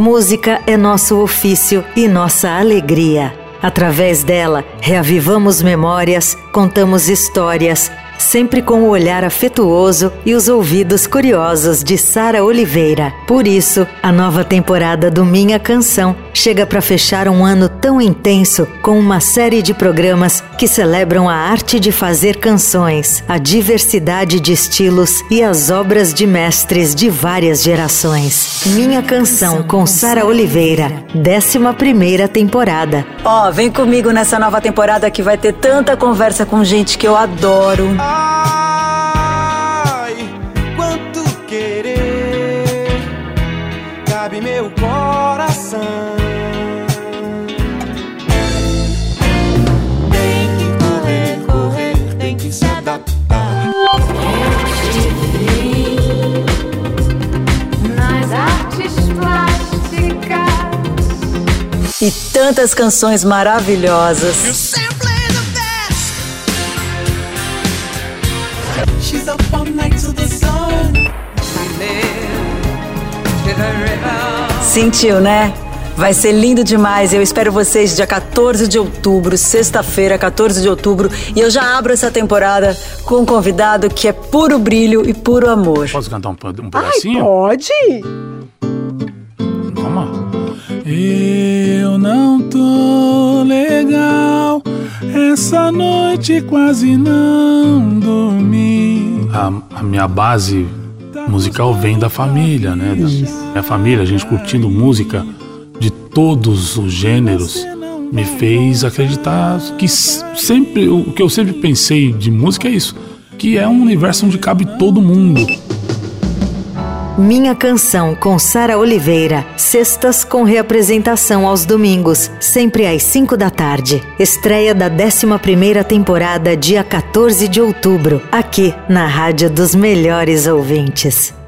Música é nosso ofício e nossa alegria. Através dela, reavivamos memórias, contamos histórias sempre com o olhar afetuoso e os ouvidos curiosos de Sara Oliveira. Por isso, a nova temporada do Minha Canção chega para fechar um ano tão intenso com uma série de programas que celebram a arte de fazer canções, a diversidade de estilos e as obras de mestres de várias gerações. Minha Canção com Sara Oliveira, 11 primeira temporada. Ó, oh, vem comigo nessa nova temporada que vai ter tanta conversa com gente que eu adoro. Ai, cabe meu coração. Tem que correr, correr, tem que se adaptar. Nas artes plásticas e tantas canções maravilhosas. Sentiu, né? Vai ser lindo demais. Eu espero vocês dia 14 de outubro, sexta-feira, 14 de outubro. E eu já abro essa temporada com um convidado que é puro brilho e puro amor. Posso cantar um, um pedacinho? Ai, pode! Vamos lá. Eu não tô legal. Essa noite quase não dormi. A, a minha base musical vem da família, né? Da minha família, a gente curtindo música de todos os gêneros me fez acreditar que sempre o que eu sempre pensei de música é isso, que é um universo onde cabe todo mundo. Minha Canção com Sara Oliveira. Sextas com reapresentação aos domingos, sempre às 5 da tarde. Estreia da 11 temporada, dia 14 de outubro, aqui na Rádio dos Melhores Ouvintes.